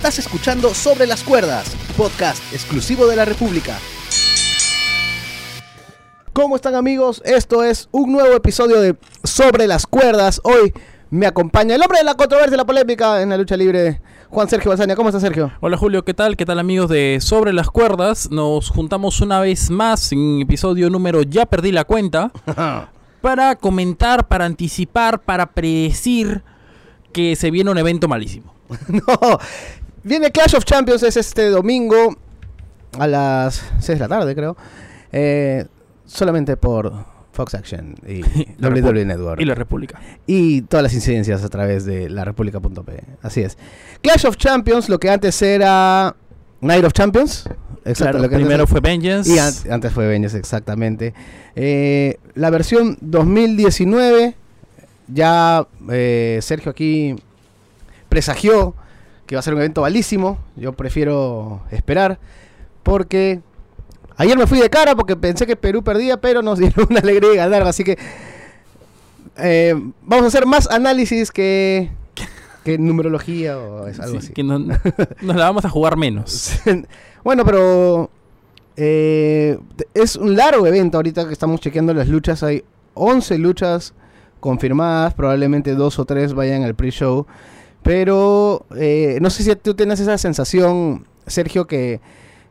Estás escuchando Sobre las Cuerdas, podcast exclusivo de la República. ¿Cómo están amigos? Esto es un nuevo episodio de Sobre las Cuerdas. Hoy me acompaña el hombre de la controversia y la polémica en la lucha libre, Juan Sergio Bazaña. ¿Cómo está Sergio? Hola Julio, ¿qué tal? ¿Qué tal amigos de Sobre las Cuerdas? Nos juntamos una vez más en episodio número Ya perdí la cuenta para comentar, para anticipar, para predecir que se viene un evento malísimo. no, viene Clash of Champions, es este domingo a las 6 de la tarde creo. Eh, solamente por Fox Action y WWE Network. Y la República. y todas las incidencias a través de la república.p. Así es. Clash of Champions, lo que antes era Night of Champions. Exacto, Claro, lo que primero fue Vengeance. Y an- antes fue Vengeance, exactamente. Eh, la versión 2019, ya eh, Sergio aquí presagió que va a ser un evento valísimo. Yo prefiero esperar porque ayer me fui de cara porque pensé que Perú perdía, pero nos dieron una alegría de ganar. Así que eh, vamos a hacer más análisis que, que numerología o es algo Sí, así. que no- nos la vamos a jugar menos. bueno, pero eh, es un largo evento ahorita que estamos chequeando las luchas. Hay 11 luchas confirmadas, probablemente dos o tres vayan al pre-show. Pero eh, no sé si tú tienes esa sensación, Sergio, que,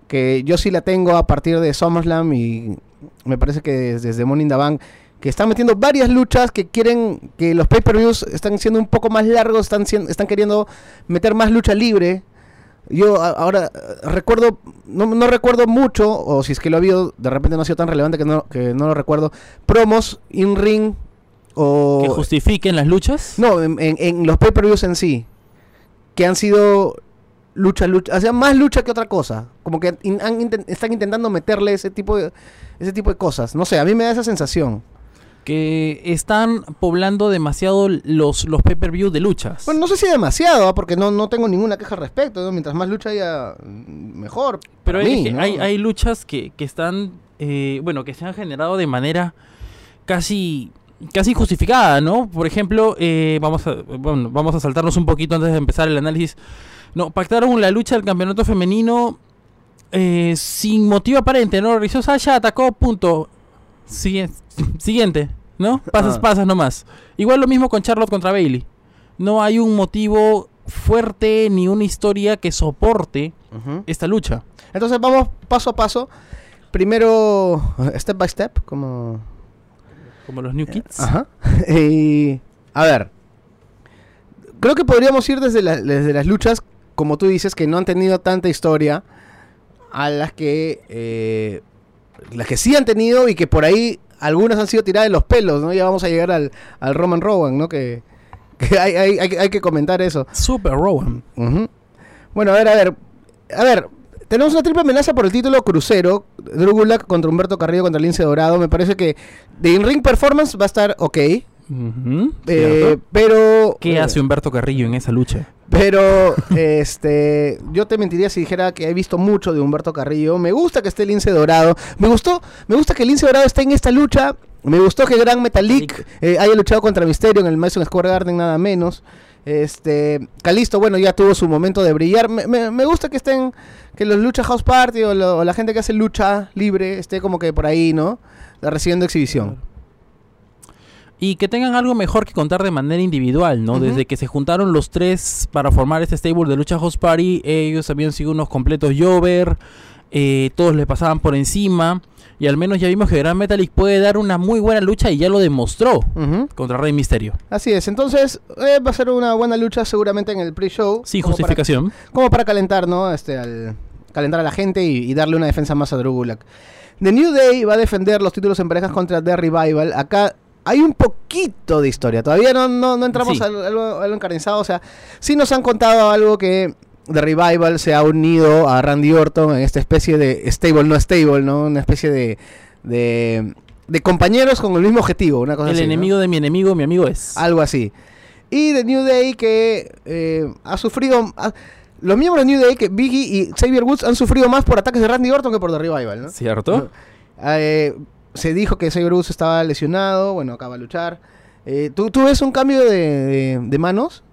que yo sí la tengo a partir de SummerSlam y me parece que desde, desde in the Bank, que están metiendo varias luchas que quieren que los pay-per-views están siendo un poco más largos, están, están queriendo meter más lucha libre. Yo ahora eh, recuerdo, no, no recuerdo mucho, o si es que lo ha habido, de repente no ha sido tan relevante que no, que no lo recuerdo, promos in-ring o... Que justifiquen las luchas. No, en, en- en los pay-per-views en sí. Que han sido lucha, lucha. O sea, más lucha que otra cosa. Como que in- han inten- están intentando meterle ese tipo, de, ese tipo de cosas. No sé, a mí me da esa sensación. Que están poblando demasiado los, los pay-per-view de luchas. Bueno, no sé si demasiado, ¿ah? porque no, no tengo ninguna queja al respecto. ¿no? Mientras más lucha haya, mm, mejor. Pero para hay, mí, que- ¿no? hay, hay luchas que, que están, eh, bueno, que se han generado de manera casi casi justificada, ¿no? Por ejemplo, eh, vamos, a, bueno, vamos a saltarnos un poquito antes de empezar el análisis. No, pactaron la lucha del campeonato femenino eh, sin motivo aparente, ¿no? Realizó Sasha, atacó, punto. Sigue- siguiente, ¿no? Pasas, Ah. pasas nomás. Igual lo mismo con Charlotte contra Bailey. No hay un motivo fuerte ni una historia que soporte Ujú. esta lucha. Entonces vamos paso a paso. Primero, step by step, como... Como los New Kids. Ajá. Y, a ver, creo que podríamos ir desde, la- desde las luchas, como tú dices, que no han tenido tanta historia, a las que, eh, las que sí han tenido y que por ahí algunas han sido tiradas de los pelos, ¿no? Ya vamos a llegar al, al Roman Rowan, ¿no? Que, que hay, hay- hay- hay que comentar eso. Super Rowan. Ujú. Bueno, a ver, a ver. A ver, tenemos una triple amenaza por el título crucero. Drew Gulak contra Humberto Carrillo contra Lince Dorado. Me parece que de in-ring performance va a estar ok. Eh, pero... ¿Qué eh, hace Humberto Carrillo en esa lucha? Pero, este, yo te mentiría si dijera que he visto mucho de Humberto Carrillo. Me gusta que esté Lince Dorado. Me gustó, me gusta que Lince Dorado esté en esta lucha. Me gustó que Gran Metalik eh, haya luchado contra Misterio en el Madison Square Garden, nada menos. Este, Calisto, bueno, ya tuvo su momento de brillar. Me, me- me gusta que estén, que los Lucha House Party o, lo- o la gente que hace lucha libre esté como que por ahí, ¿no? Recibiendo exhibición. Y que tengan algo mejor que contar de manera individual, ¿no? Desde que se juntaron los tres para formar este stable de Lucha House Party, ellos habían sido unos completos Jover, eh, todos le pasaban por encima, y al menos ya vimos que Gran Metalik puede dar una muy buena lucha y ya lo demostró contra Rey Misterio. Así es, entonces eh, va a ser una buena lucha seguramente en el pre-show. Sin como para- justificación. como para calentar, ¿no? Este, al calentar a la gente y, y darle una defensa más a Drew Gulak. The New Day va a defender los títulos en parejas contra The Revival. Acá hay un poquito de historia. Todavía no, no, no entramos Sí. a, lo- a lo, a lo encarnizado. O sea, sí nos han contado algo que The Revival se ha unido a Randy Orton en esta especie de stable, no stable, ¿no? Una especie de, de, de compañeros con el mismo objetivo. Una cosa El así, ¿no? enemigo de mi enemigo, mi amigo es. Algo así. Y The New Day que eh, ha sufrido... ha- los miembros de New Day, que Biggie y Xavier Woods han sufrido más por ataques de Randy Orton que por The Revival, ¿no? ¿Cierto? Eh, se dijo que Xavier Woods estaba lesionado, bueno, acaba de luchar. Eh, ¿tú, ¿Tú ves un cambio de, de- de manos?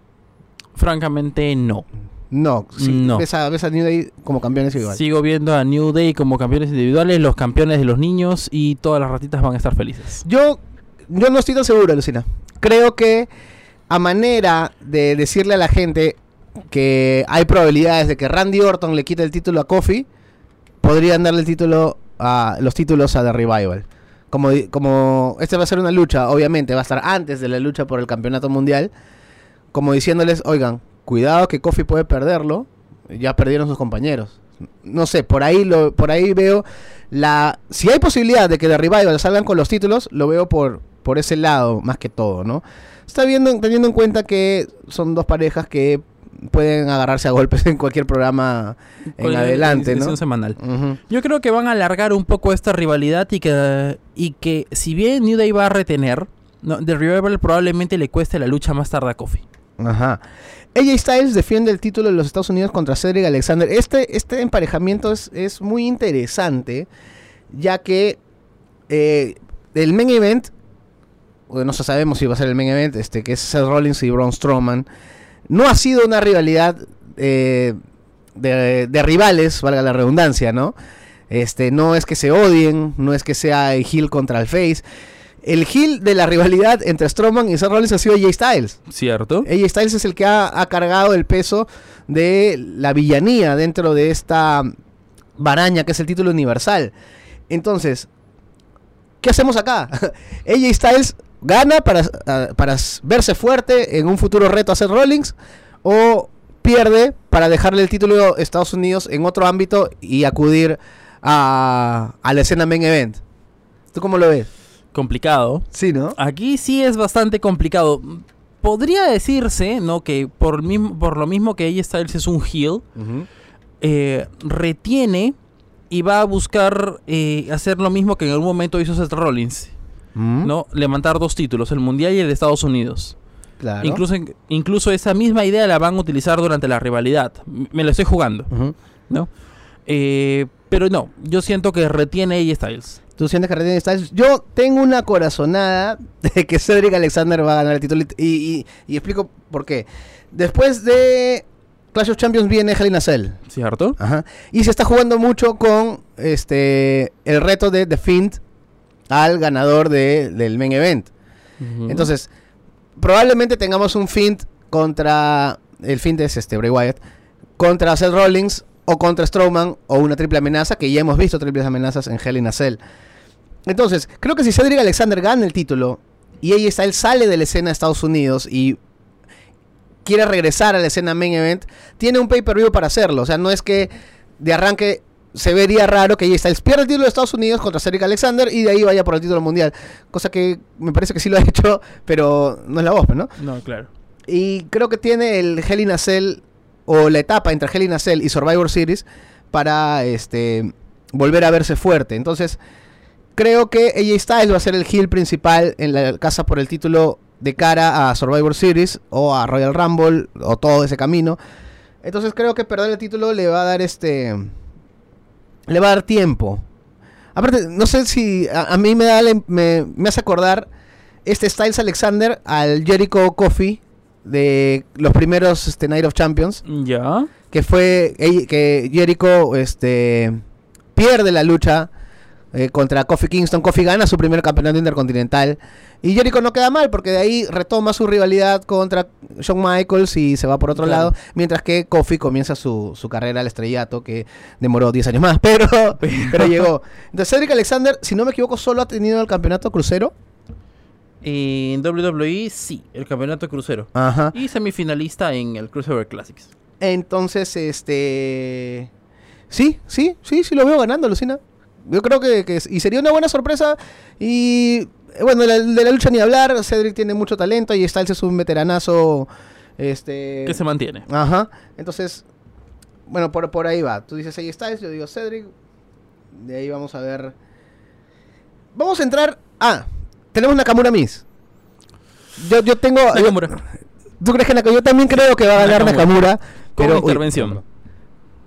Francamente, no. No, sí, No. Ves, a, ves a New Day como campeones igual. Sigo viendo a New Day como campeones individuales, los campeones de los niños y todas las ratitas van a estar felices. Yo, yo no estoy tan seguro, Lucina. Creo que a manera de decirle a la gente que hay probabilidades de que Randy Orton le quite el título a Kofi, podrían darle el título a los títulos a The Revival. Como, como esta va a ser una lucha, obviamente, va a estar antes de la lucha por el campeonato mundial, como diciéndoles, oigan, cuidado que Kofi puede perderlo, ya perdieron sus compañeros. No sé, por ahí lo, por ahí veo la si hay posibilidad de que The Revival salgan con los títulos, lo veo por por ese lado más que todo, ¿no? Está viendo teniendo en cuenta que son dos parejas que pueden agarrarse a golpes en cualquier programa en Con la adelante, ¿no? semanal. Yo creo que van a alargar un poco esta rivalidad y que, y que si bien New Day va a retener, no, The Revival probablemente le cueste la lucha más tarde a Kofi. Ajá. AJ Styles defiende el título de los Estados Unidos contra Cedric Alexander. Este, este emparejamiento es, es muy interesante, ya que eh, el main event, o no sabemos si va a ser el main event, este, que es Seth Rollins y Braun Strowman, no ha sido una rivalidad eh, de, de rivales, valga la redundancia, ¿no? Este, no es que se odien, no es que sea el heel contra el face. El heel de la rivalidad entre Strowman y Seth Rollins ha sido AJ Styles. ¿Cierto? AJ Styles es el que ha, ha cargado el peso de la villanía dentro de esta baraña que es el título universal. Entonces, ¿qué hacemos acá? AJ Styles gana para, verse fuerte en un futuro reto a Seth Rollins o pierde para dejarle el título a Estados Unidos en otro ámbito y acudir a, a la escena main event. ¿Tú cómo lo ves? Complicado. Sí, ¿no? Aquí sí es bastante complicado. Podría decirse, ¿no? Que por, mismo, por lo mismo que AJ Styles es un heel, eh, retiene y va a buscar eh, hacer lo mismo que en algún momento hizo Seth Rollins, Mm, ¿no? Levantar dos títulos, el mundial y el de Estados Unidos. Claro. Incluso, incluso esa misma idea la van a utilizar durante la rivalidad. Me la estoy jugando. ¿no? Eh, pero no, yo siento que retiene AJ Styles. Tú sientes que retiene Styles. Yo tengo una corazonada de que Cedric Alexander va a ganar el título. Y, y- y explico por qué. Después de Clash of Champions viene Hell in a Cell. ¿Cierto? Ajá. Y se está jugando mucho con este el reto de The Fiend al ganador de- del main event. Entonces, probablemente tengamos un Fiend contra. El Fiend es este, Bray Wyatt. Contra Seth Rollins o contra Strowman o una triple amenaza, que ya hemos visto triples amenazas en Hell in a Cell. Entonces, creo que si Cedric Alexander gana el título y AJ Styles sale de la escena de Estados Unidos y quiere regresar a la escena main event, tiene un pay-per-view para hacerlo. O sea, no es que de arranque se vería raro que Styles pierda el título de Estados Unidos contra Cedric Alexander y de ahí vaya por el título mundial. Cosa que me parece que sí lo ha hecho, pero no es la voz, ¿no? No, claro. Y creo que tiene el Hell in a Cell o la etapa entre Hell in a Cell y Survivor Series para este volver a verse fuerte. Entonces, creo que AJ Styles va a ser el heel principal en la casa por el título de cara a Survivor Series o a Royal Rumble o todo ese camino. Entonces, creo que perder el título le va a dar este le va a dar tiempo. Aparte, no sé si a, mí me da me, me hace acordar este Styles Alexander al Jericho Coffee de los primeros este, Night of Champions, Ya. que fue que Jericho este pierde la lucha eh, contra Kofi Kingston, Kofi gana su primer campeonato intercontinental y Jericho no queda mal porque de ahí retoma su rivalidad contra Shawn Michaels y se va por otro Claro. lado, mientras que Kofi comienza su, su carrera al estrellato que demoró 10 años más, pero, pero llegó. Entonces Cedric Alexander, si no me equivoco, solo ha tenido el campeonato crucero. En WWE, sí, el campeonato crucero. Ajá. Y semifinalista en el Cruiserweight Classics. Entonces, este. Sí, sí, sí, sí lo veo ganando, Lucina. Yo creo que, que- y sería una buena sorpresa. Y bueno, de la, de la lucha ni hablar. Cedric tiene mucho talento y Styles es un veteranazo. Este. Que se mantiene. Ajá. Entonces, bueno, por, por ahí va. Tú dices ahí Styles, yo digo Cedric. De ahí vamos a ver. Vamos a entrar. Ah, tenemos Nakamura Miss. Yo, yo tengo. yo- Nakamura. ¿Tú crees que Nakamura? Yo también creo que va a ganar Nakamura. Nakamura. Con pero, intervención.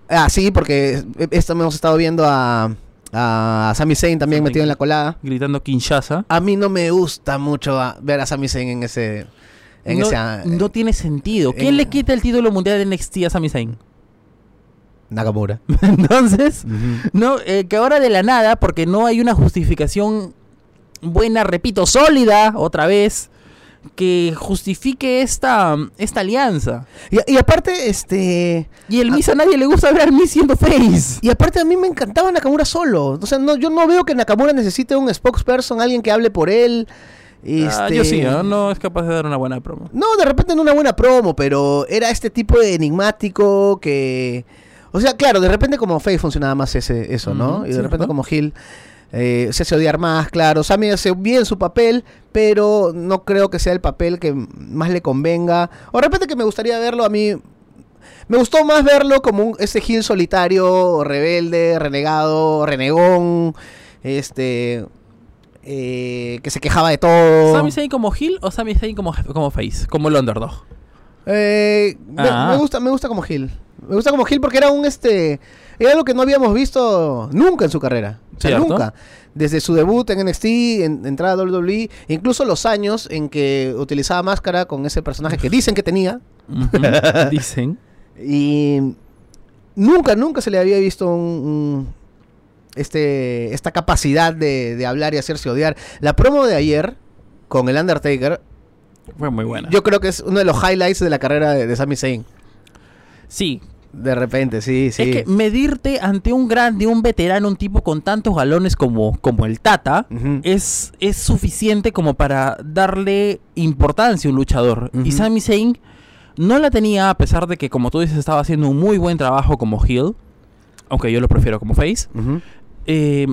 Ah, sí, porque esto hemos estado viendo a, a Sami Zayn también Sami metido en la colada. Gritando Kinshasa. A mí no me gusta mucho a- ver a Sami Zayn en ese En no, esa- no tiene sentido. ¿Quién en- le quita el título mundial de NXT a Sami Zayn? Nakamura. Entonces, no, eh, que ahora de la nada, porque no hay una justificación buena, repito, sólida, otra vez, que justifique esta, esta alianza. Y, y aparte, este. Y el. Miss a nadie le gusta ver al Miss siendo face. Y aparte a mí me encantaba Nakamura solo. O sea, no, yo no veo que Nakamura necesite un spokesperson, alguien que hable por él. Ah, Este, yo sí, ¿no? no es capaz de dar una buena promo. No, de repente no una buena promo, pero era este tipo de enigmático que... O sea, claro, de repente como Face funcionaba más ese, eso, ¿no? Y de sí, repente ¿no? como Hill eh, se hace odiar más, claro. Sammy hace bien su papel, pero no creo que sea el papel que más le convenga. O de repente que me gustaría verlo a mí... Me gustó más verlo como un, ese Hill solitario, rebelde, renegado, renegón, este... eh, que se quejaba de todo. ¿Sami Zayn como heel o Sami Zayn como, como face? Como el underdog. Eh, me, Ah. me gusta, me gusta como Gil. Me gusta como Gil porque era un este. Era algo que no habíamos visto nunca en su carrera. O sea, Cierto. nunca. Desde su debut en NXT, en, entrada a WWE, incluso los años en que utilizaba máscara con ese personaje que dicen que tenía. Dicen. Y nunca, nunca se le había visto un, un- este, esta capacidad de, de hablar y hacerse odiar. La promo de ayer con el Undertaker, Fue muy buena. yo creo que es uno de los highlights de la carrera de, de Sami Zayn. sí, De repente, sí, sí. Es que medirte ante un grande, un veterano, un tipo con tantos galones como, como el Tata, es, es suficiente como para darle importancia a un luchador. Y. Sami Zayn no la tenía, a pesar de que, como tú dices, estaba haciendo un muy buen trabajo como heel, aunque yo lo prefiero como face. Eh,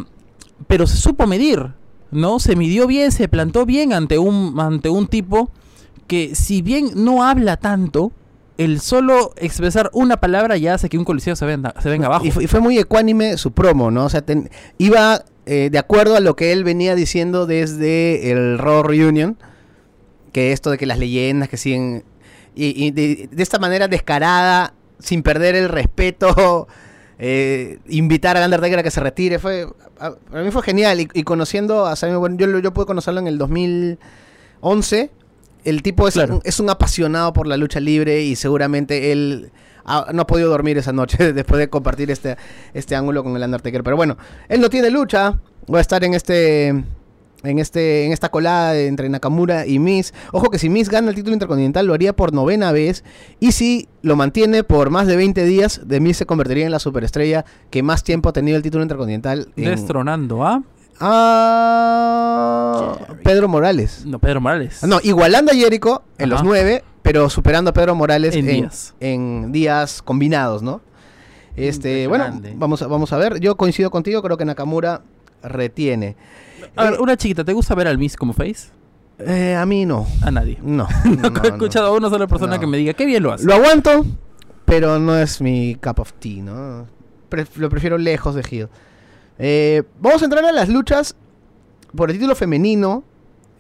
pero se supo medir, ¿no? Se midió bien, se plantó bien ante un, ante un tipo que, si bien no habla tanto, el solo expresar una palabra ya hace que un coliseo se venga, se venga abajo. Y, fue, y fue muy ecuánime su promo, ¿no? O sea, ten- iba eh, de acuerdo a lo que él venía diciendo desde el Raw Reunion, que esto de que las leyendas que siguen... Y, y de, de esta manera descarada, sin perder el respeto, eh, invitar al Undertaker a que se retire, fue... a- Para mí fue genial. Y, y conociendo a Sammy, bueno, yo, lo- yo pude conocerlo en el 2011. El tipo es, Claro. un, es un apasionado por la lucha libre y seguramente él ha- no ha podido dormir esa noche después de compartir este, este ángulo con el Undertaker. Pero bueno, él no tiene lucha. Va a estar en este. En, este, en esta colada de- entre Nakamura y Miz. Ojo que si Miz gana el título intercontinental lo haría por novena vez. Y si lo mantiene por más de 20 días, de Miz se convertiría en la superestrella que más tiempo ha tenido el título intercontinental. en- Destronando a a Jerry. Pedro Morales. no, Pedro Morales. No, igualando a Jericho en los nueve, pero superando a Pedro Morales En en, días. en días combinados, ¿no? Este, bueno, vamos a, vamos a ver. Yo coincido contigo, creo que Nakamura retiene. A ver, Eh, una chiquita, ¿te gusta ver al Miss como face? eh, a mí no. A nadie. No. No, no, he no. escuchado a una sola persona No. que me diga, qué bien lo hace. Lo aguanto, pero no es mi cup of tea, ¿no? Pre- lo prefiero lejos de Hill. Eh, vamos a entrar a las luchas por el título femenino.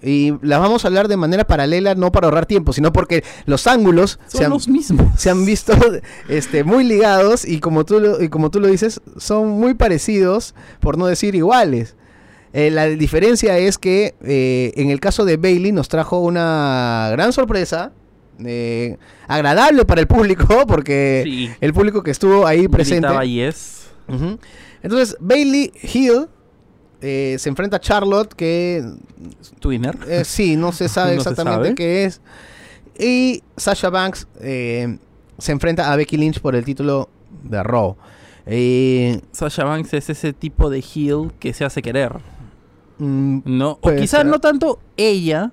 Y las vamos a hablar de manera paralela, no para ahorrar tiempo, sino porque los ángulos Son se han, los mismos. se han visto este, muy ligados y como, tú lo, y como tú lo dices, son muy parecidos, por no decir iguales. Eh, la diferencia es que eh, en el caso de Bailey nos trajo una gran sorpresa, eh, agradable para el público, porque Sí. el público que estuvo ahí presente. Gritaba Entonces, Bailey Hill eh, se enfrenta a Charlotte, que Twinner. eh, sí, no se sabe No se exactamente sabe. qué es. Y Sasha Banks eh, se enfrenta a Becky Lynch por el título de Raw. Sasha Banks es ese tipo de heel que se hace querer. mm, No, o quizás no tanto ella,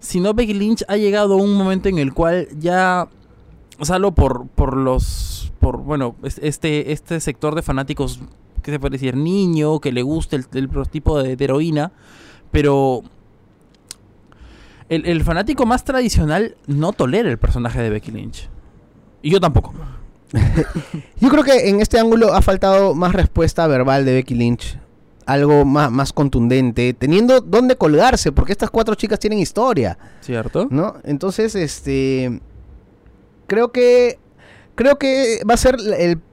sino Becky Lynch ha llegado a un momento en el cual ya salvo por por los por bueno, es- este este sector de fanáticos que se puede decir niño, que le gusta el, el tipo de, de heroína, pero el, el fanático más tradicional no tolera el personaje de Becky Lynch. Y yo tampoco. yo creo que en este ángulo ha faltado más respuesta verbal de Becky Lynch. Algo más, más contundente, teniendo dónde colgarse, porque estas cuatro chicas tienen historia. ¿Cierto? ¿no? Entonces, este, creo que, creo que va a ser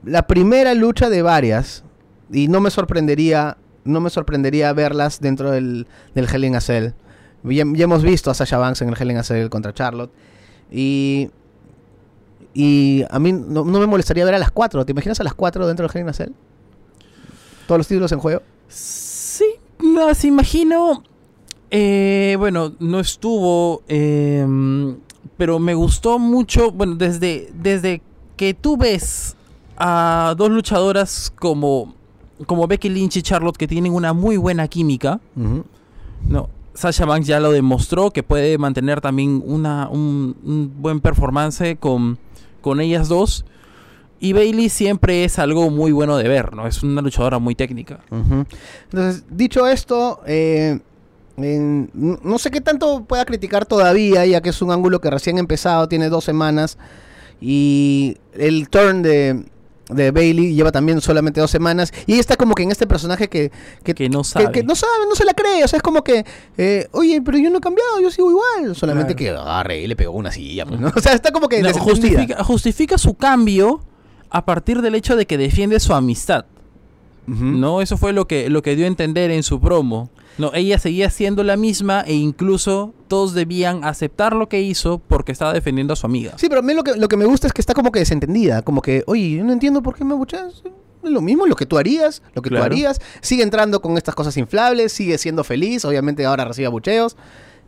la- primera lucha de varias y no me sorprendería, no me sorprendería verlas dentro del, del Hell in a Cell. Ya, hemos visto a Sasha Banks en el Hell in a Cell contra Charlotte. Y, y a mí no, no me molestaría ver a las 4. ¿Te imaginas a las 4 dentro del Hell in a Cell? Todos los títulos en juego. Sí, las imagino. Eh, bueno, no estuvo. eh, pero me gustó mucho. Bueno, desde, desde que tú ves a dos luchadoras como, como Becky Lynch y Charlotte que tienen una muy buena química. No, Sasha Banks ya lo demostró que puede mantener también una, un, un buen performance con, con ellas dos. Y Bailey siempre es algo muy bueno de ver, ¿no? Es una luchadora muy técnica. Entonces, dicho esto, eh, en- no sé qué tanto pueda criticar todavía, ya que es un ángulo que recién ha empezado, tiene dos semanas. Y el turn de, de Bailey lleva también solamente dos semanas. Y ella está como que en este personaje que, que, Que no sabe. que no sabe, no se la cree. O sea, es como que, eh, oye, pero yo no he cambiado, yo sigo igual. Solamente Claro. que agarre y le pegó una silla. pues, ¿no? O sea, está como que No, desentendida. justifica, justifica su cambio a partir del hecho de que defiende su amistad. No, eso fue lo que, lo que dio a entender en su promo. No, ella seguía siendo la misma e incluso todos debían aceptar lo que hizo porque estaba defendiendo a su amiga. Sí, pero a mí lo que, lo que me gusta es que está como que desentendida. Como que, oye, yo no entiendo por qué me abucheas. Es lo mismo, lo que tú harías, lo que Claro. tú harías. Sigue entrando con estas cosas inflables, sigue siendo feliz. Obviamente ahora recibe abucheos.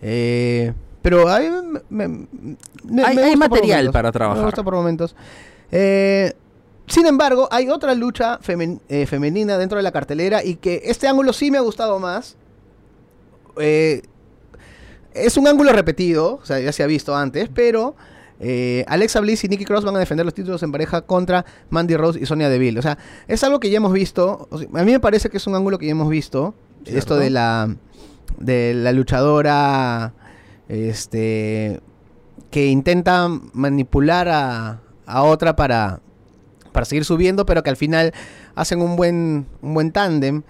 Eh, pero hay, me- me- me- Hay- me hay gusta material para trabajar. Me gusta por momentos. Eh, sin embargo, hay otra lucha femen- eh, femenina dentro de la cartelera y que este ángulo sí me ha gustado más. Eh, es un ángulo repetido, o sea, ya se ha visto antes, pero eh, Alexa Bliss y Nikki Cross van a defender los títulos en pareja contra Mandy Rose y Sonia Deville. O sea, es algo que ya hemos visto. o sea, a mí me parece que es un ángulo que ya hemos visto. Cierto. Esto de la de la luchadora este que intenta manipular a, a otra para para seguir subiendo, pero que al final hacen un buen un buen tándem.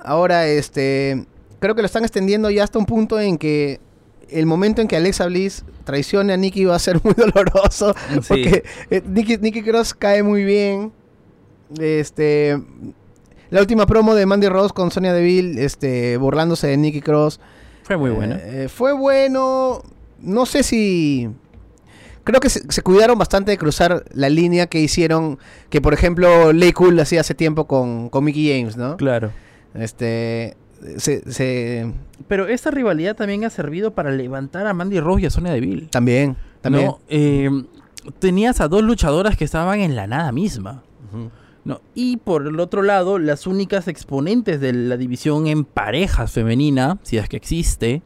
Ahora este creo que lo están extendiendo ya hasta un punto en que el momento en que Alexa Bliss traicione a Nikki va a ser muy doloroso Sí. porque eh, Nikki, Nikki Cross cae muy bien. Este la última promo de Mandy Rose con Sonia Deville este burlándose de Nikki Cross Fue muy buena. eh, fue bueno. No sé si. Creo que se, se cuidaron bastante de cruzar la línea que hicieron. Que por ejemplo, Lay Cool hacía hace tiempo con, con Mickey James, ¿no? Claro. Este. Se, se- Pero esta rivalidad también ha servido para levantar a Mandy Rose y a Sonia Deville. también. También. ¿no? Eh, tenías a dos luchadoras que estaban en la nada misma. ¿no? Y por el otro lado, las únicas exponentes de la división en parejas femenina, si es que existe,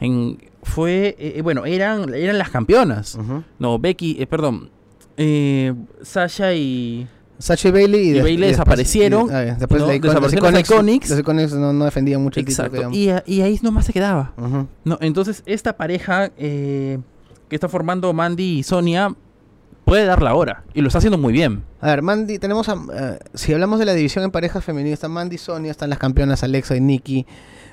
en, fue, eh, bueno, eran, eran las campeonas. No, Becky, eh, perdón, eh, Sasha y... Sacha y Bailey y, Bailey desaparecieron, y- ah, después ¿no? la Icon- Desaparecieron los Iconics. Los Iconics no, no defendían mucho el Exacto. Y, a- y ahí nomás se quedaba. No, entonces esta pareja eh, que está formando Mandy y Sonia puede dar la hora. Y lo está haciendo muy bien. A ver, Mandy, tenemos a, eh, si hablamos de la división en parejas femeninas, está Mandy, Sonia, están las campeonas Alexa y Nikki.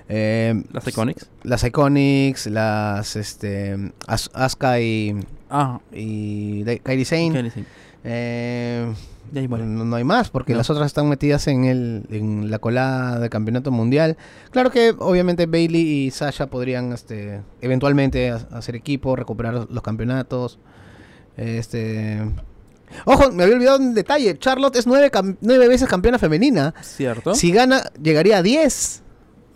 Eh, Las Iconics. Las Iconics, las este As- Asuka y, Ah, y de- Kairi Sane. Eh, muere. no, no hay más, porque No. las otras están metidas en el en la colada del campeonato mundial. Claro que obviamente Bailey y Sasha podrían este eventualmente ha- hacer equipo, recuperar los campeonatos. Este Ojo, me había olvidado un detalle. Charlotte es nueve, nueve veces campeona femenina. ¿Cierto? Si gana, llegaría a 10.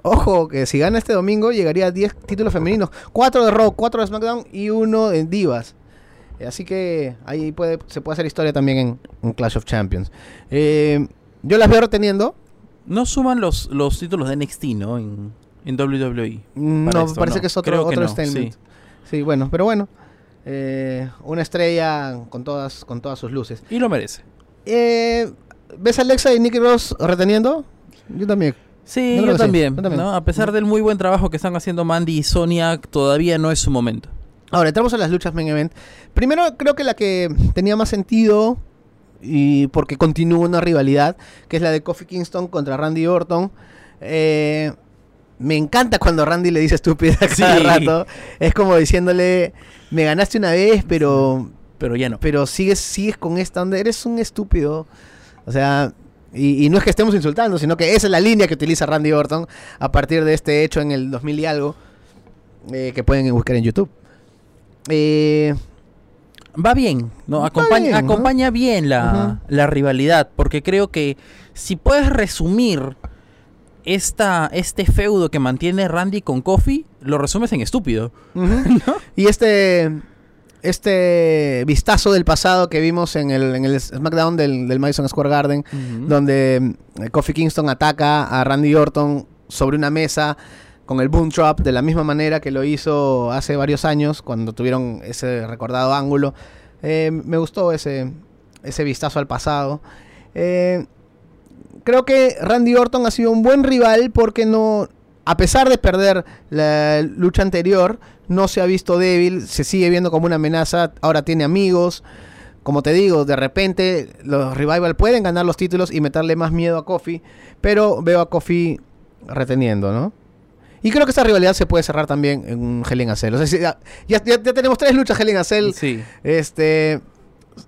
Ojo, que si gana este domingo, llegaría a 10 títulos femeninos. 4 de Raw, 4 de SmackDown y uno en Divas. Eh, Así que ahí puede, se puede hacer historia también en, en Clash of Champions. Eh, yo las veo reteniendo. No suman los, los títulos de NXT, ¿no? En, en WWE. No, Para esto, parece no. que es otro, Creo otro no, statement. sí. Sí. bueno, pero bueno. Eh, una estrella con todas, con todas sus luces. Y lo merece. Eh, ¿Ves a Alexa y Nicky Ross reteniendo? Yo también. Sí, Yo sí, también, yo también. ¿no? A pesar del muy buen trabajo que están haciendo Mandy y Sonia, todavía no es su momento. Ahora, entramos a las luchas main event. Primero, creo que la que tenía más sentido, y porque continúa una rivalidad, que es la de Kofi Kingston contra Randy Orton. Eh, me encanta cuando Randy le dice estúpida cada Sí. rato. Es como diciéndole, me ganaste una vez, pero, Pero ya no. pero sigues, sigues con esta onda, eres un estúpido. O sea, y, y no es que estemos insultando, sino que esa es la línea que utiliza Randy Orton a partir de este hecho en el 2000 y algo, eh, que pueden buscar en YouTube. Eh, va bien, ¿no? Acompaña bien, ¿no? acompaña bien la, la rivalidad, porque creo que si puedes resumir esta, este feudo que mantiene Randy con Kofi, lo resumes en estúpido. Y este este vistazo del pasado que vimos en el, en el SmackDown del, del Madison Square Garden, donde eh, Kofi Kingston ataca a Randy Orton sobre una mesa con el Boom Trap de la misma manera que lo hizo hace varios años cuando tuvieron ese recordado ángulo. Eh, me gustó ese, ese vistazo al pasado. Eh, creo que Randy Orton ha sido un buen rival porque no, a pesar de perder la lucha anterior, no se ha visto débil, se sigue viendo como una amenaza, ahora tiene amigos. Como te digo, de repente los Revival pueden ganar los títulos y meterle más miedo a Kofi, pero veo a Kofi reteniendo, ¿no? Y creo que esta rivalidad se puede cerrar también en un Hell in a Cell. O sea, ya, ya- ya tenemos tres luchas Hell in a Cell. Sí. Este,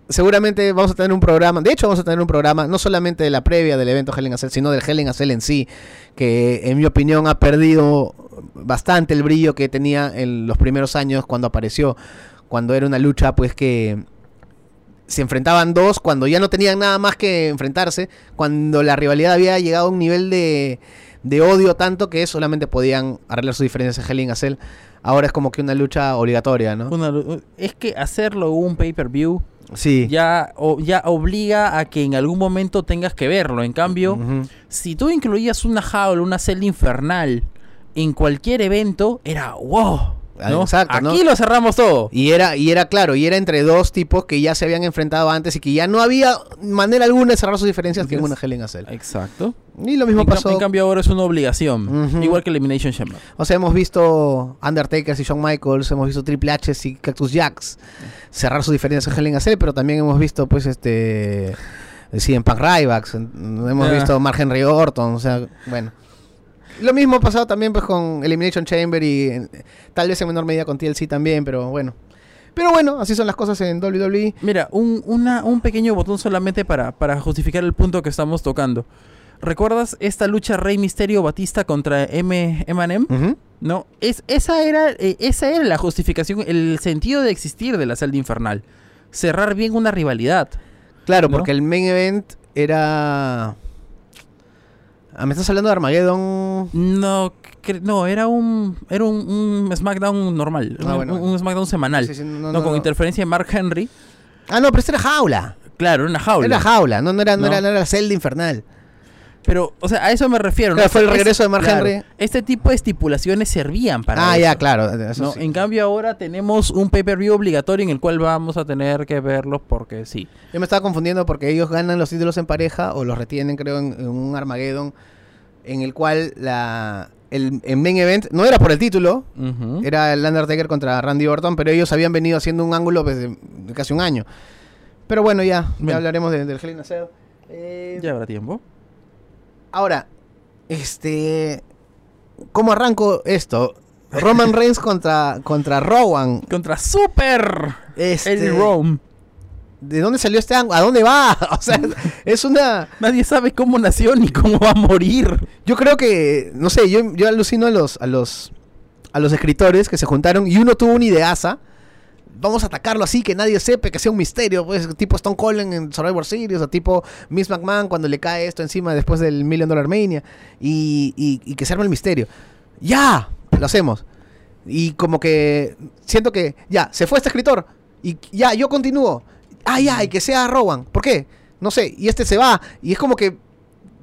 seguramente vamos a tener un programa, de hecho vamos a tener un programa no solamente de la previa del evento Hell in a Cell, sino del Hell in a Cell en sí, que en mi opinión ha perdido bastante el brillo que tenía en los primeros años cuando apareció, cuando era una lucha pues que se enfrentaban dos, cuando ya no tenían nada más que enfrentarse, cuando la rivalidad había llegado a un nivel de, de odio tanto que solamente podían arreglar sus diferencias en Hell in a Cell. Ahora es como que una lucha obligatoria, ¿no? Es que hacerlo un pay-per-view Sí. ya, o- ya obliga a que en algún momento tengas que verlo. En cambio, si tú incluías una jaula, una celda infernal en cualquier evento, era wow. ¿No? Exacto, ¿no? Aquí lo cerramos todo. Y era, y era claro, y era entre dos tipos que ya se habían enfrentado antes y que ya no había manera alguna de cerrar sus diferencias que en una a Cell. Exacto. Y lo mismo En, pasó. en cambio ahora es una obligación. Igual que Elimination Chamber. O sea, hemos visto Undertaker y Shawn Michaels, hemos visto Triple H y Cactus Jacks cerrar sus diferencias en a Cell, pero también hemos visto, pues, este. Sí, en Punk Rybacks, hemos Ah. visto Mark Henry Orton, o sea, bueno. Lo mismo ha pasado también pues con Elimination Chamber y eh, tal vez en menor medida con TLC también, pero bueno. Pero bueno, así son las cosas en. WWE. Mira, un, una- un pequeño botón solamente para, para justificar el punto que estamos tocando. ¿Recuerdas esta lucha Rey Misterio Batista contra M Eminem? Ujú. No, es, esa, era, eh, esa era la justificación, el sentido de existir de la celda infernal. Cerrar bien una rivalidad. Claro, ¿No? porque el main event era. Ah, ¿Me estás hablando de Armageddon? No, no era un era un, un SmackDown normal, Ah, un, bueno, un bueno. SmackDown semanal. Sí, sí, no, no, no, con interferencia de Mark Henry. Ah, no, pero esta era jaula. Claro, era una jaula. Era jaula, no, no, era, no, No. Era, no era la celda infernal. Pero, o sea, a eso me refiero. Claro, fue el Es- regreso de Mark claro, Henry. Este tipo de estipulaciones servían para ah, eso, ya, claro. eso ¿no? sí. En cambio ahora tenemos un pay-per-view obligatorio en el cual vamos a tener que verlos porque sí. Yo me estaba confundiendo porque ellos ganan los títulos en pareja o los retienen, creo, en, en un Armageddon en el cual la el, el main event no era por el título, era el Undertaker contra Randy Orton, pero ellos habían venido haciendo un ángulo pues, de, de casi un año. Pero bueno, ya, ya hablaremos de- del Hell in a Cell. Eh, Ya habrá tiempo. Ahora, este. ¿Cómo arranco esto? Roman Reigns contra, contra Rowan. Contra Super Este, Eddie Rome. ¿De dónde salió este ángulo? ¿A dónde va? O sea, es una. Nadie sabe cómo nació ni cómo va a morir. Yo creo que. No sé, yo, yo alucino a los, a los. A los escritores que se juntaron y uno tuvo una ideaza. Vamos a atacarlo así, que nadie sepa, que sea un misterio, pues, tipo Stone Cold en Survivor Series, o tipo Miss McMahon cuando le cae esto encima después del Million Dollar Mania, y, y- y que se arme el misterio. ¡Ya! Lo hacemos. Y como que siento que, ya, se fue este escritor, y ya, yo continúo. Ah, ya, y que sea Rowan. ¿Por qué? No sé, y este se va, y es como que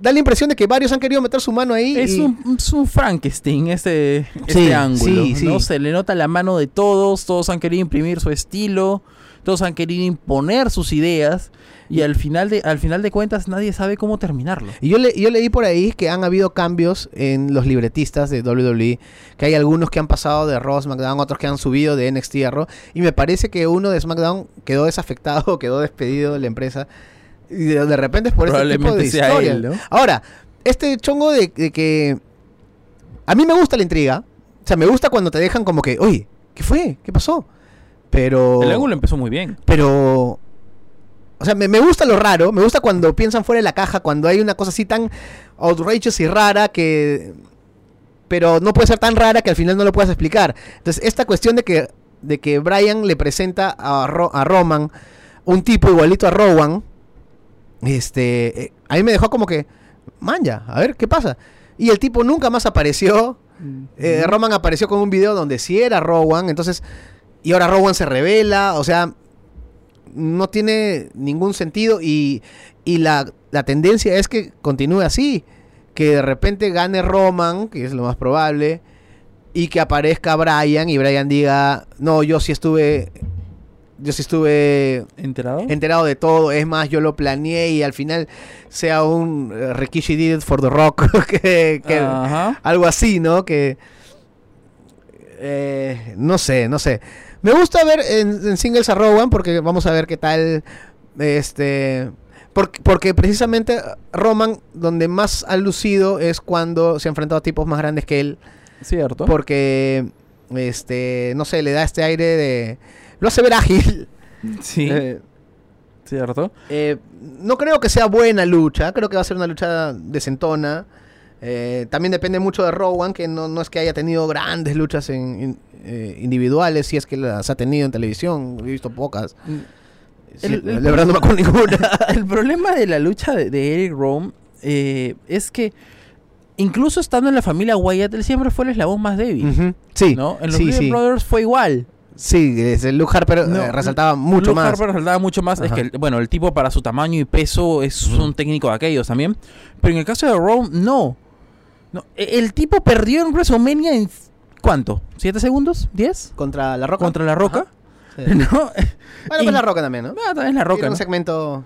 da la impresión de que varios han querido meter su mano ahí. Es y- un, es un Frankenstein este, este Sí, ángulo. sí, ¿no? sí. Se le nota la mano de todos, todos han querido imprimir su estilo, todos han querido imponer sus ideas y al final de, al final de cuentas nadie sabe cómo terminarlo. Y yo, le, yo leí por ahí que han habido cambios en los libretistas de WWE, que hay algunos que han pasado de Raw a SmackDown, otros que han subido de NXT a Raw, y me parece que uno de SmackDown quedó desafectado, quedó despedido de la empresa, y de, de repente es por este tipo de historia. él, ¿no? Ahora, este chongo de, de que... A mí me gusta la intriga, o sea, me gusta cuando te dejan como que, oye, ¿qué fue? ¿Qué pasó? Pero... El ángulo empezó muy bien. Pero. O sea, me, me gusta lo raro, me gusta cuando piensan fuera de la caja, cuando hay una cosa así tan outrageous y rara que. Pero no puede ser tan rara que al final no lo puedas explicar. Entonces, esta cuestión de que de que Brian le presenta a, Ro- a Roman un tipo igualito a Rowan, este, eh, a mí me dejó como que, man ya, a ver, ¿qué pasa? Y el tipo nunca más apareció. Eh, Ujú. Roman apareció con un video donde sí era Rowan, entonces, y ahora Rowan se revela, o sea, no tiene ningún sentido y, y la, la tendencia es que continúe así, que de repente gane Roman, que es lo más probable, y que aparezca Brian y Brian diga, no, yo sí estuve, yo sí estuve ¿Enterado? enterado de todo, es más, yo lo planeé y al final sea un eh, Rikishi did it for the rock, que, algo así, ¿no? Que eh, no sé, no sé. Me gusta ver en, en singles a Rowan porque vamos a ver qué tal este porque, porque precisamente Roman donde más ha lucido es cuando se ha enfrentado a tipos más grandes que él Cierto. porque este no sé, le da este aire de lo hace ver ágil. Sí, Eh, cierto. eh, no creo que sea buena lucha, creo que va a ser una lucha decentona. Eh, también depende mucho de Rowan, que no, no es que haya tenido grandes luchas en, in- eh, individuales, si es que las ha tenido en televisión, he visto pocas. Sí, El- el- la verdad no me acuerdo ninguna. El problema de la lucha de, de Eric Rome eh, es que incluso estando en la familia Wyatt, él siempre fue el eslabón más débil. Sí, ¿no? En los sí. Brothers fue igual. Sí, Luke Harper eh, No, resaltaba mucho Luke más. Harper resaltaba mucho más. Es que, bueno, el tipo para su tamaño y peso es un técnico de aquellos también. Pero en el caso de Rome, no. no. e- El tipo perdió en WrestleMania en. ¿Cuánto? ¿Siete segundos? ¿Diez? Contra La Roca. ¿Contra La Roca? Sí. ¿No? Bueno, pues Y- La Roca también, ¿no? Ah, también La Roca. Tiene un segmento...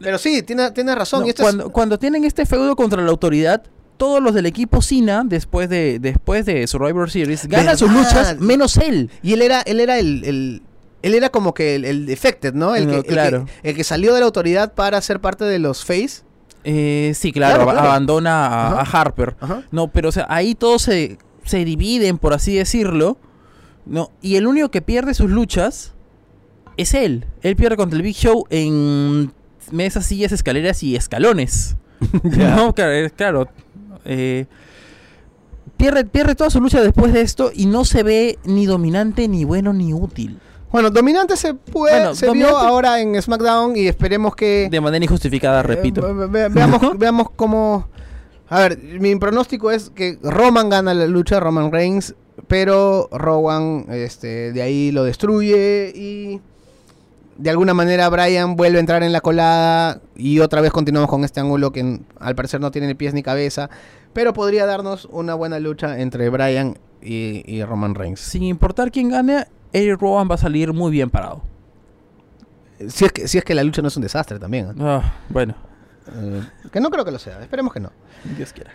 Pero sí, tiene, tiene razón. No, y esto es- cuando, cuando tienen este feudo contra la autoridad, todos los del equipo Cena, después de, después de Survivor Series, ganan sus luchas, menos él. Y él era, él era el, el- él era como que el, el defected, ¿no? El, No, que, el que- claro. el que salió de la autoridad para ser parte de los face. Eh, sí, claro, Claro, ab- claro. abandona a, Harper. Ajá. No, pero o sea, ahí todos se, se dividen, por así decirlo. No, y el único que pierde sus luchas es él. Él pierde contra el Big Show en mesas, sillas, escaleras y escalones. No, claro. Eh, pierde, pierde toda su lucha después de esto y no se ve ni dominante, ni bueno, ni útil. Bueno, dominante se puede, Bueno, se vio ahora en SmackDown y esperemos que De manera injustificada, eh, repito. ve- ve- veamos, veamos cómo. A ver, mi pronóstico es que Roman gana la lucha, Roman Reigns, pero Rowan este, de ahí lo destruye y de alguna manera Brian vuelve a entrar en la colada y otra vez continuamos con este ángulo que al parecer no tiene ni pies ni cabeza, pero podría darnos una buena lucha entre Brian y, y Roman Reigns. Sin importar quién gane, Eric Rowan va a salir muy bien parado. Si es que, si es que la lucha no es un desastre también. ¿eh? Ah, bueno, Eh, que no creo que lo sea, esperemos que no. Dios quiera.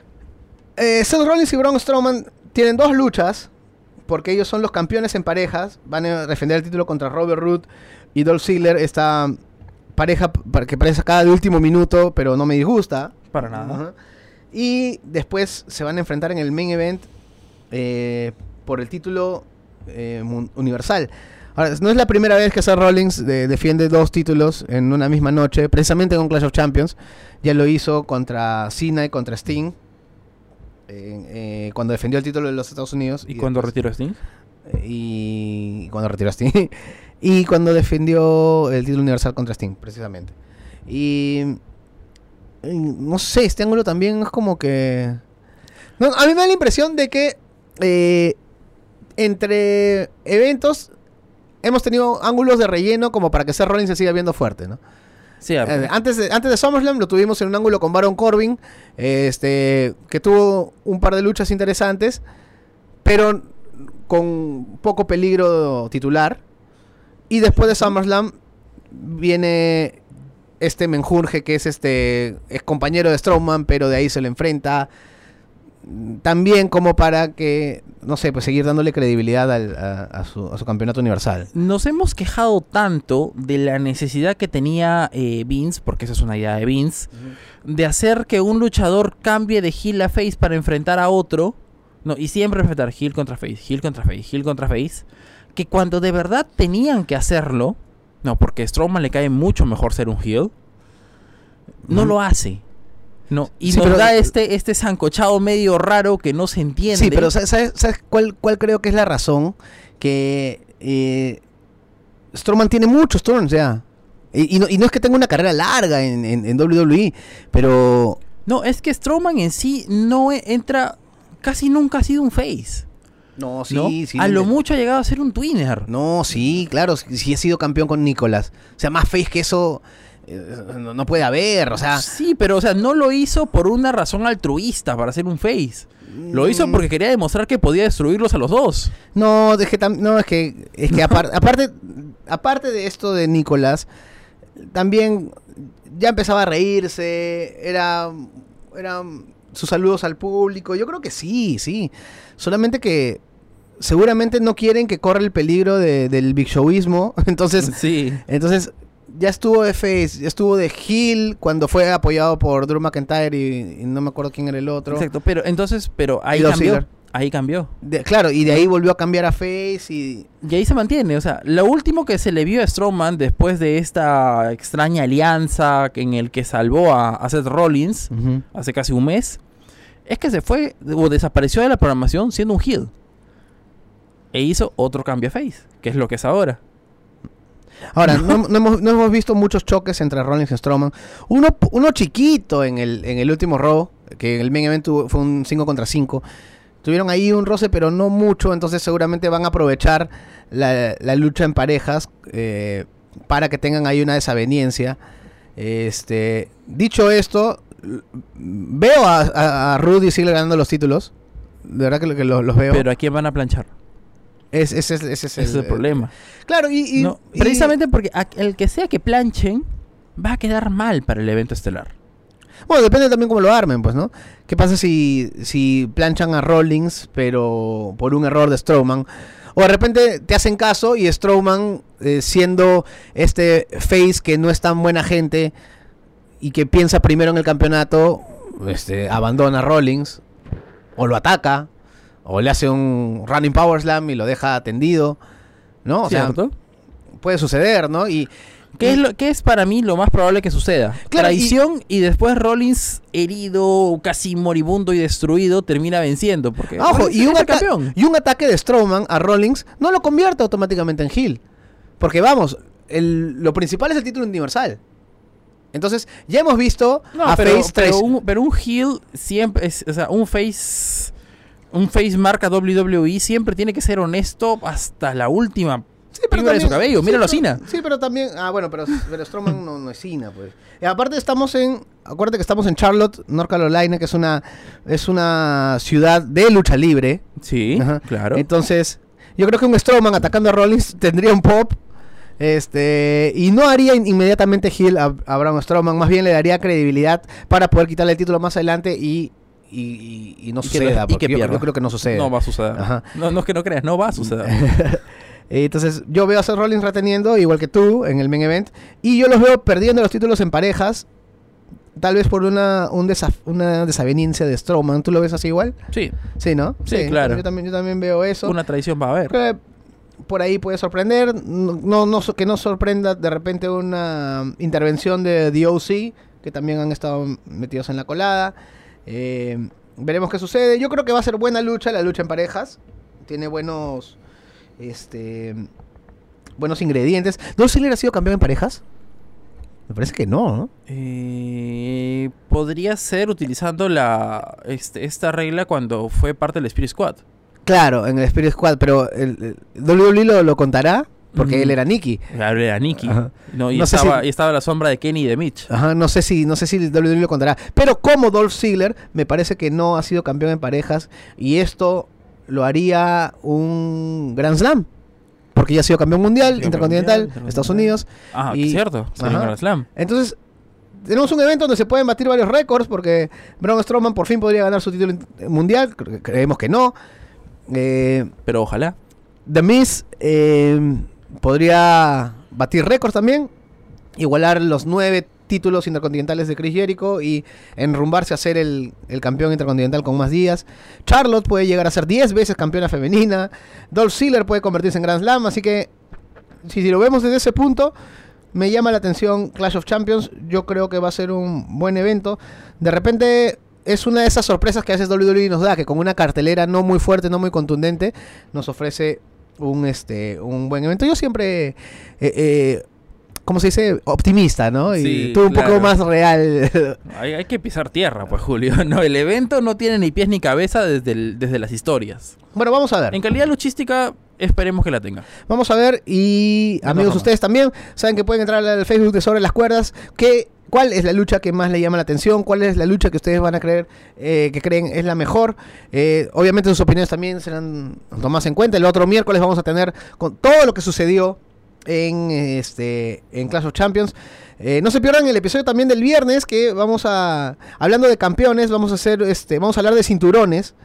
Eh, Seth Rollins y Braun Strowman tienen dos luchas, porque ellos son los campeones en parejas, van a defender el título contra Robert Root y Dolph Ziggler, esta pareja que parece sacada de último minuto, pero no me disgusta. Para nada. Y después se van a enfrentar en el main event eh, por el título eh, universal. Ahora, no es la primera vez que Seth Rollins de- defiende dos títulos en una misma noche, precisamente con Clash of Champions. Ya lo hizo contra Cena y contra Sting. eh, cuando defendió el título de los Estados Unidos. ¿Y después- retiró Sting? eh, y cuando retiró a Sting. y cuando defendió el título universal contra Sting, precisamente. Y, y no sé, este ángulo también es como que... No, a mí me da la impresión de que eh, entre eventos hemos tenido ángulos de relleno como para que Seth Rollins se siga viendo fuerte, ¿no? Cierto. Eh, antes, de, antes de SummerSlam lo tuvimos en un ángulo con Baron Corbin, este, que tuvo un par de luchas interesantes, pero con poco peligro titular. Y después de SummerSlam viene este menjurje que es este es compañero de Strowman, pero de ahí se lo enfrenta. También como para que, no sé, pues seguir dándole credibilidad al- a, a su, a su campeonato universal. Nos hemos quejado tanto de la necesidad que tenía eh, Vince, porque esa es una idea de Vince, de hacer que un luchador cambie de heel a face para enfrentar a otro. No, y siempre enfrentar heel contra face, heel contra face, heel contra face. Que cuando de verdad tenían que hacerlo, no, porque a Strowman le cae mucho mejor ser un heel, no Ujú. lo hace. No, y Sí, nos pero- da este, este sancochado medio raro que no se entiende. Sí, pero ¿sabes, cuál, cuál creo que es la razón? Que eh, Strowman tiene muchos turns ya. Y, y no, y no es que tenga una carrera larga en, en- en WWE, pero No, es que Strowman en sí no e- entra, casi nunca ha sido un face. No, sí, ¿no? sí. a lo mucho ha llegado a ser un twinner. No, sí, claro, sí, ha sido campeón con Nicolás. O sea, más face que eso eh, no, no puede haber, o sea, sí, pero o sea, no lo hizo por una razón altruista para ser un face. Lo hizo mm, porque quería demostrar que podía destruirlos a los dos. No, es que no, es que, es que apar- aparte, aparte de esto de Nicolás, también ya empezaba a reírse, era, era sus saludos al público, yo creo que sí, sí, solamente que seguramente no quieren que corra el peligro de- del big showismo, entonces, Sí. entonces ya estuvo de face, ya estuvo de heel cuando fue apoyado por Drew McIntyre y, y no me acuerdo quién era el otro. Exacto, pero entonces, pero ahí cambió. Ahí cambió. De- claro, y de ahí volvió a cambiar a face y Y ahí se mantiene, o sea, lo último que se le vio a Strowman después de esta extraña alianza en el que salvó a, a Seth Rollins hace casi un mes, es que se fue o desapareció de la programación siendo un heel. E hizo otro cambio a face, que es lo que es ahora. Ahora, no, no hemos, no hemos visto muchos choques entre Rollins y Strowman. Uno, uno chiquito en el, en el último Raw, que en el main event fue un 5 contra 5. Tuvieron ahí un roce, pero no mucho, entonces seguramente van a aprovechar la, la lucha en parejas eh, para que tengan ahí una desaveniencia. Este, dicho esto, veo a, a, a Rudy Ziggler ganando los títulos. De verdad que, que los, los veo. Pero ¿a quién van a planchar? Es- ese, es- ese es Ese es el problema. Claro, y, y- No, y- precisamente porque a- el que sea que planchen va a quedar mal para el evento estelar. Bueno, depende también cómo lo armen, pues, ¿no? ¿Qué pasa si, si planchan a Rollins, pero por un error de Strowman? O de repente te hacen caso y Strowman, eh, siendo este face que no es tan buena gente y que piensa primero en el campeonato, este, abandona a Rollins, o lo ataca, o le hace un running power slam y lo deja tendido, ¿no? O sea, puede suceder, ¿no? Y, ¿Qué es, lo, qué es para mí lo más probable que suceda? Claro, Traición y... después Rollins herido, casi moribundo y destruido, termina venciendo. Porque Ojo, Rollins y un, campeón. y un ataque de Strowman a Rollins no lo convierte automáticamente en heel. Porque vamos, el- lo principal es el título universal. Entonces, ya hemos visto No, a pero, Face pero 3. un, pero un heel siempre es, o sea, un face un face marca WWE siempre tiene que ser honesto hasta la última Sí, pero fibra de su también- cabello. sí, Míralo a Cena. Sí, pero también. Ah, bueno, pero, pero Strowman no, no es Cena, pues. Y aparte, estamos en. Acuérdate que estamos en Charlotte, North Carolina, que es una, es una ciudad de lucha libre. Sí, Ajá. claro. Entonces, yo creo que un Strowman atacando a Rollins tendría un pop. Este, y no haría in- inmediatamente heel a, a Braun Strowman, más bien le daría credibilidad para poder quitarle el título más adelante y, y, y- y no Y que suceda. y porque que yo, pierda. yo creo que no sucede. No va a suceder. Ajá. No, no es que no creas, no va a suceder. Eh, Entonces, yo veo a Seth Rollins reteniendo, igual que tú, en el main event. Y yo los veo perdiendo los títulos en parejas. Tal vez por una, un desaf- una desaveniencia de Strowman. ¿Tú lo ves así igual? Sí, Sí, ¿no? Sí, claro. Yo también, yo también veo eso. una traición va a haber. Creo que por ahí puede sorprender. No, no, que no sorprenda de repente una intervención de The OC, que también han estado metidos en la colada. Eh, veremos qué sucede. Yo creo que va a ser buena lucha, la lucha en parejas. Tiene buenos. Este. Buenos ingredientes. ¿Dolph Ziggler ha sido campeón en parejas? Me parece que no, ¿no? Eh, podría ser utilizando la este, esta regla cuando fue parte del Spirit Squad. Claro, en el Spirit Squad, pero el, el WWE lo, lo contará porque Mm. él era Nicky. Claro, Era Nicky. Ajá. No, y, No estaba, si- y estaba a la sombra de Kenny y de Mitch. Ajá, no sé si no sé si WWE lo contará, pero como Dolph Ziggler me parece que no ha sido campeón en parejas y esto lo haría un Grand Slam. Porque ya ha sido campeón mundial, intercontinental, mundial, Estados. Unidos. Ah, Y- cierto. Ajá. un Grand Slam. Entonces, tenemos un evento donde se pueden batir varios récords porque Braun Strowman por fin podría ganar su título mundial, cre- creemos que no. Eh, Pero ojalá. The Miz eh, podría batir récords también, igualar los nueve títulos intercontinentales de Chris Jericho y enrumbarse a ser el, el campeón intercontinental con más días. Charlotte puede llegar a ser 10 veces campeona femenina. Dolph Ziggler puede convertirse en Grand Slam, así que si, lo vemos desde ese punto, me llama la atención Clash of Champions. Yo creo que va a ser un buen evento. De repente es una de esas sorpresas que a veces WWE nos da, que con una cartelera no muy fuerte, no muy contundente, nos ofrece un, este, un buen evento. Yo siempre, eh, eh, ¿cómo se dice? Optimista, ¿no? Y Sí, tú un poco más real. Hay, hay que pisar tierra, pues Julio. No, el evento no tiene ni pies ni cabeza desde, el- desde las historias. bueno, vamos a ver. En calidad luchística, esperemos que la tenga. Vamos a ver y amigos ustedes también saben que pueden entrar al Facebook de Sobre las Cuerdas. Que, ¿Cuál es la lucha que más le llama la atención? ¿Cuál es la lucha que ustedes van a creer eh, que creen es la mejor? Eh, obviamente sus opiniones también serán tomadas en cuenta. El otro miércoles vamos a tener con todo lo que sucedió en este en Clash of Champions. Eh, no se pierdan el episodio también del viernes que vamos a hablando de campeones, vamos a hacer este vamos a hablar de cinturones,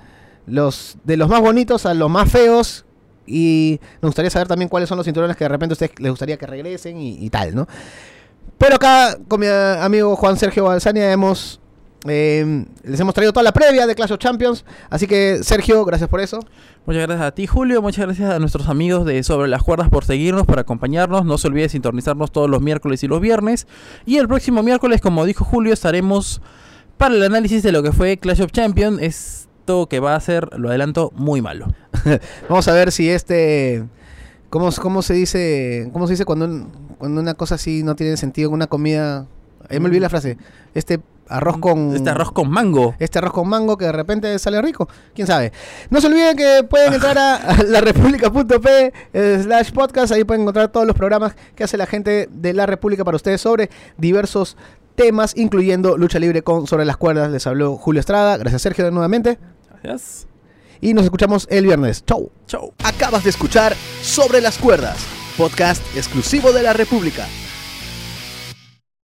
los de los más bonitos a los más feos y nos gustaría saber también cuáles son los cinturones que de repente a ustedes les gustaría que regresen y, y tal, ¿no? Pero acá con mi eh, amigo Juan Sergio Balsania hemos eh, les hemos traído toda la previa de Clash of Champions, así que Sergio, gracias por eso. Muchas gracias a ti, Julio. Muchas gracias a nuestros amigos de Sobre las Cuerdas por seguirnos, por acompañarnos. No se olvide sintonizarnos todos los miércoles y los viernes. Y el próximo miércoles, como dijo Julio, estaremos para el análisis de lo que fue Clash of Champions. Esto que va a ser, lo adelanto, muy malo. Vamos a ver si este. ¿Cómo, cómo se dice? ¿Cómo se dice cuando, un- cuando una cosa así no tiene sentido? Una comida. Ahí me olvidé la frase. Este arroz con. Este arroz con mango. Este arroz con mango que de repente sale rico. ¿Quién sabe? No se olviden que pueden entrar a, a larepublica.p eh, slash podcast. Ahí pueden encontrar todos los programas que hace la gente de La República para ustedes sobre diversos temas, incluyendo lucha libre con Sobre las Cuerdas. Les habló Julio Estrada. Gracias Sergio nuevamente. Gracias. Y nos escuchamos el viernes. Chau. Chau. Acabas de escuchar Sobre las Cuerdas, podcast exclusivo de la República.